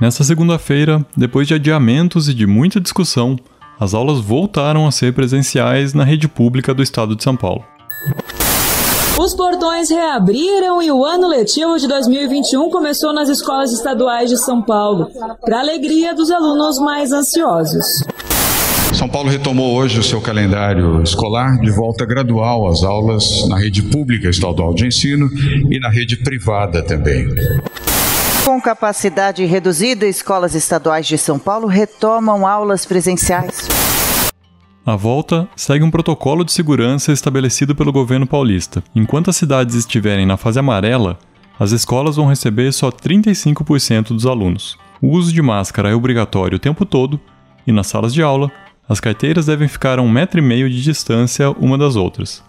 Nesta segunda-feira, depois de adiamentos e de muita discussão, as aulas voltaram a ser presenciais na rede pública do estado de São Paulo. Os portões reabriram e o ano letivo de 2021 começou nas escolas estaduais de São Paulo, para alegria dos alunos mais ansiosos. São Paulo retomou hoje o seu calendário escolar de volta gradual às aulas na rede pública estadual de ensino e na rede privada também. Com capacidade reduzida, escolas estaduais de São Paulo retomam aulas presenciais. A volta segue um protocolo de segurança estabelecido pelo governo paulista. Enquanto as cidades estiverem na fase amarela, as escolas vão receber só 35% dos alunos. O uso de máscara é obrigatório o tempo todo e nas salas de aula, as carteiras devem ficar a um metro e meio de distância uma das outras.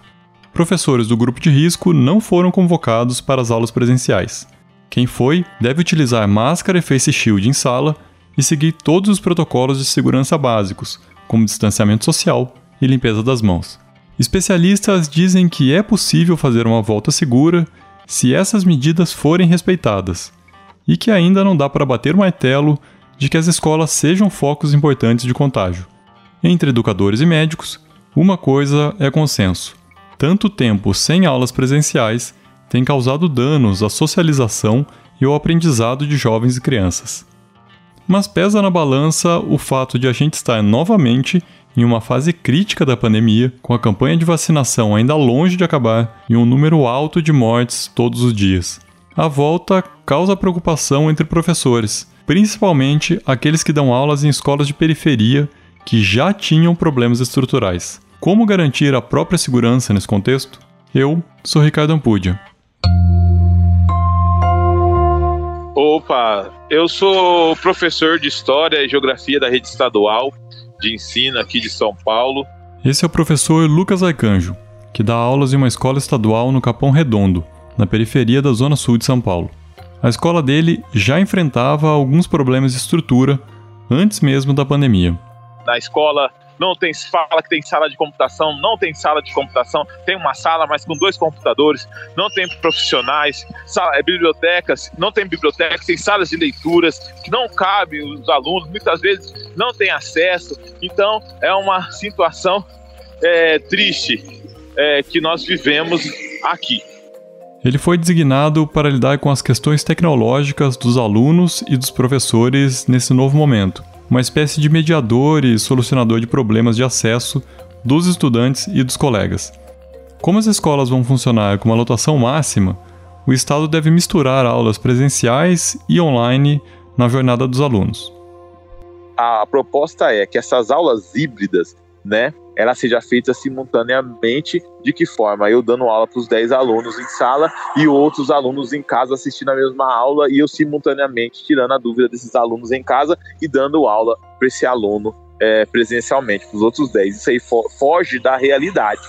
Professores do grupo de risco não foram convocados para as aulas presenciais. Quem foi deve utilizar máscara e face shield em sala e seguir todos os protocolos de segurança básicos, como distanciamento social e limpeza das mãos. Especialistas dizem que é possível fazer uma volta segura se essas medidas forem respeitadas, e que ainda não dá para bater o martelo de que as escolas sejam focos importantes de contágio. Entre educadores e médicos, uma coisa é consenso: tanto tempo sem aulas presenciais tem causado danos à socialização e ao aprendizado de jovens e crianças. Mas pesa na balança o fato de a gente estar novamente em uma fase crítica da pandemia, com a campanha de vacinação ainda longe de acabar e um número alto de mortes todos os dias. A volta causa preocupação entre professores, principalmente aqueles que dão aulas em escolas de periferia que já tinham problemas estruturais. Como garantir a própria segurança nesse contexto? Eu sou Ricardo Ampudia. Opa, eu sou professor de História e Geografia da rede estadual de ensino aqui de São Paulo. Esse é o professor Lucas Arcanjo, que dá aulas em uma escola estadual no Capão Redondo, na periferia da Zona Sul de São Paulo. A escola dele já enfrentava alguns problemas de estrutura antes mesmo da pandemia. Na escola não tem fala que tem sala de computação, não tem sala de computação, tem uma sala, mas com dois computadores, não tem profissionais, sala, é, bibliotecas, não tem bibliotecas, tem salas de leituras não cabe os alunos, muitas vezes não tem acesso. Então é uma situação é, triste é, que nós vivemos aqui. Ele foi designado para lidar com as questões tecnológicas dos alunos e dos professores nesse novo momento uma espécie de mediador e solucionador de problemas de acesso dos estudantes e dos colegas. Como as escolas vão funcionar com uma lotação máxima, o Estado deve misturar aulas presenciais e online na jornada dos alunos. A proposta é que essas aulas híbridas, né, ela seja feita simultaneamente. De que forma? Eu dando aula para os 10 alunos em sala e outros alunos em casa assistindo a mesma aula e eu simultaneamente tirando a dúvida desses alunos em casa e dando aula para esse aluno é, presencialmente, para os outros 10. Isso aí fo foge da realidade.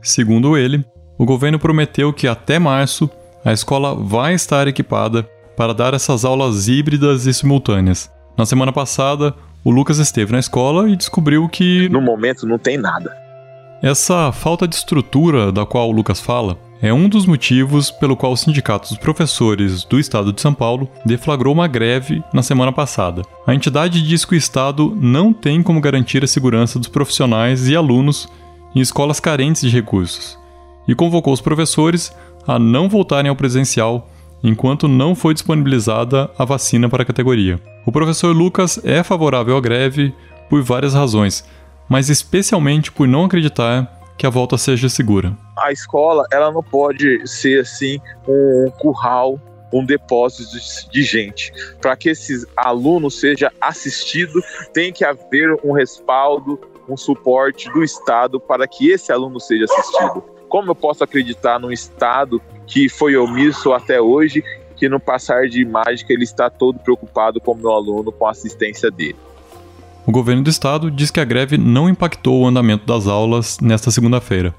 Segundo ele, o governo prometeu que até março a escola vai estar equipada para dar essas aulas híbridas e simultâneas. Na semana passada, o Lucas esteve na escola e descobriu que. No momento não tem nada. Essa falta de estrutura da qual o Lucas fala é um dos motivos pelo qual o Sindicato dos Professores do Estado de São Paulo deflagrou uma greve na semana passada. A entidade diz que o Estado não tem como garantir a segurança dos profissionais e alunos em escolas carentes de recursos e convocou os professores a não voltarem ao presencial enquanto não foi disponibilizada a vacina para a categoria. O professor Lucas é favorável à greve por várias razões, mas especialmente por não acreditar que a volta seja segura. A escola, ela não pode ser assim um curral, um depósito de gente. Para que esses alunos seja assistido, tem que haver um respaldo, um suporte do Estado para que esse aluno seja assistido. Como eu posso acreditar num Estado que foi omisso até hoje, que no passar de mágica ele está todo preocupado com o meu aluno, com a assistência dele? O governo do estado diz que a greve não impactou o andamento das aulas nesta segunda-feira.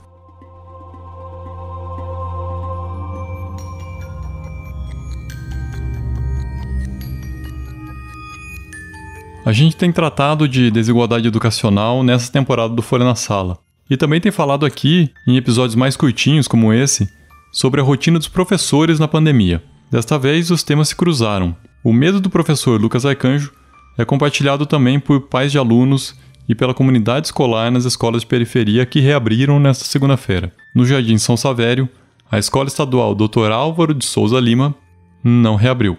A gente tem tratado de desigualdade educacional nessa temporada do Folha na Sala. E também tem falado aqui, em episódios mais curtinhos como esse, sobre a rotina dos professores na pandemia. Desta vez, os temas se cruzaram. O medo do professor Lucas Arcanjo é compartilhado também por pais de alunos e pela comunidade escolar nas escolas de periferia que reabriram nesta segunda-feira. No Jardim São Savério, a Escola Estadual Dr. Álvaro de Souza Lima não reabriu.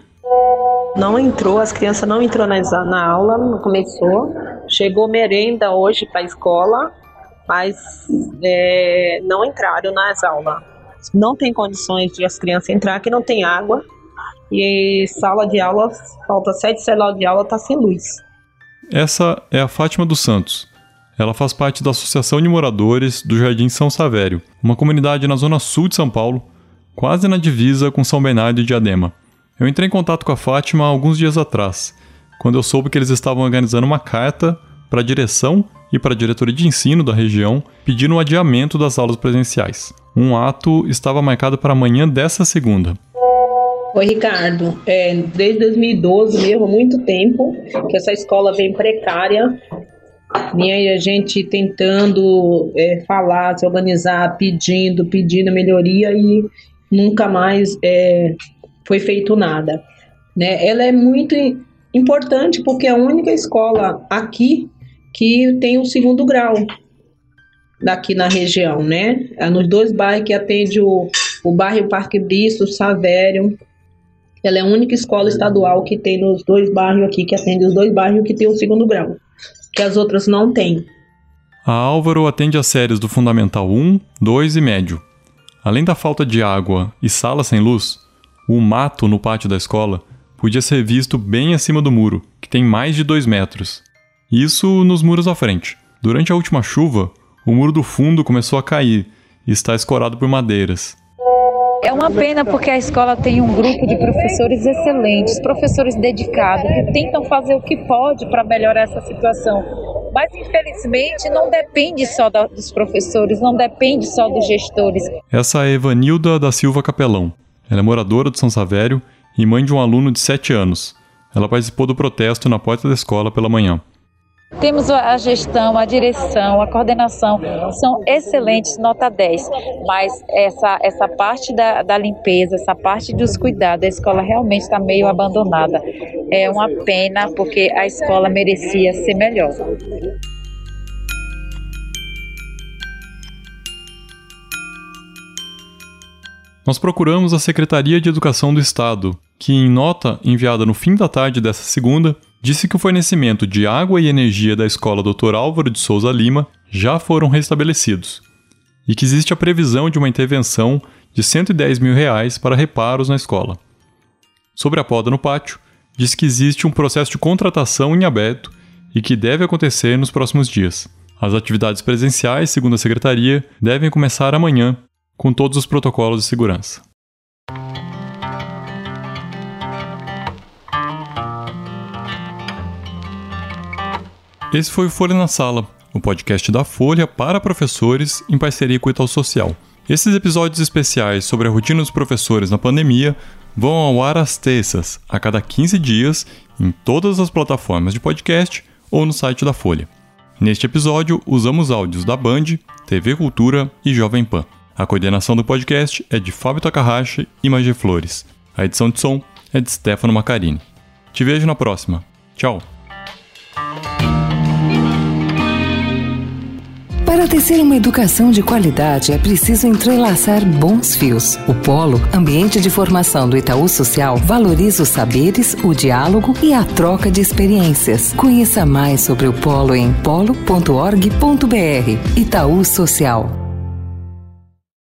Não entrou, as crianças não entrou na, na aula, não começou. Chegou merenda hoje para a escola, mas é, não entraram nas aulas. Não tem condições de as crianças entrar, que não tem água, e sala de aula, falta sete salas de aula, tá sem luz. Essa é a Fátima dos Santos. Ela faz parte da Associação de Moradores do Jardim São Savério, uma comunidade na zona sul de São Paulo, quase na divisa com São Bernardo e Diadema. Eu entrei em contato com a Fátima alguns dias atrás, quando eu soube que eles estavam organizando uma carta para a direção e para a diretoria de ensino da região pedindo o adiamento das aulas presenciais. Um ato estava marcado para amanhã dessa segunda. Oi, Ricardo. É, desde 2012 mesmo, há muito tempo, que essa escola vem precária. E a gente tentando é, falar, se organizar, pedindo, pedindo melhoria e nunca mais é, foi feito nada. Né? Ela é muito importante porque é a única escola aqui que tem o segundo grau daqui na região, né? É nos dois bairros que atende o, o bairro Parque Bristo, Savério, ela é a única escola estadual que tem nos dois bairros aqui, que atende os dois bairros que tem o segundo grau, que as outras não têm. A Álvaro atende as séries do Fundamental 1, 2 e Médio. Além da falta de água e sala sem luz, o mato no pátio da escola podia ser visto bem acima do muro, que tem mais de 2 metros. Isso nos muros à frente. Durante a última chuva, o muro do fundo começou a cair e está escorado por madeiras. É uma pena porque a escola tem um grupo de professores excelentes, professores dedicados, que tentam fazer o que pode para melhorar essa situação. Mas, infelizmente, não depende só dos professores, não depende só dos gestores. Essa é Evanilda da Silva Capelão. Ela é moradora do São Savério e mãe de um aluno de 7 anos. Ela participou do protesto na porta da escola pela manhã. Temos a gestão, a direção, a coordenação, são excelentes, nota 10. Mas essa, essa parte da, da limpeza, essa parte dos cuidados, a escola realmente está meio abandonada. É uma pena, porque a escola merecia ser melhor. Nós procuramos a Secretaria de Educação do Estado, que, em nota enviada no fim da tarde dessa segunda, disse que o fornecimento de água e energia da escola Dr. Álvaro de Souza Lima já foram restabelecidos e que existe a previsão de uma intervenção de 110 mil reais para reparos na escola. Sobre a poda no pátio, disse que existe um processo de contratação em aberto e que deve acontecer nos próximos dias. As atividades presenciais, segundo a secretaria, devem começar amanhã, com todos os protocolos de segurança. Esse foi o Folha na Sala, o podcast da Folha para professores em parceria com o Itaú Social. Esses episódios especiais sobre a rotina dos professores na pandemia vão ao ar às terças, a cada 15 dias, em todas as plataformas de podcast ou no site da Folha. Neste episódio, usamos áudios da Band, TV Cultura e Jovem Pan. A coordenação do podcast é de Fábio Takahashi e Magé Flores. A edição de som é de Stefano Macarini. Te vejo na próxima. Tchau! Para tecer uma educação de qualidade é preciso entrelaçar bons fios. O Polo, ambiente de formação do Itaú Social, valoriza os saberes, o diálogo e a troca de experiências. Conheça mais sobre o Polo em polo.org.br. Itaú Social.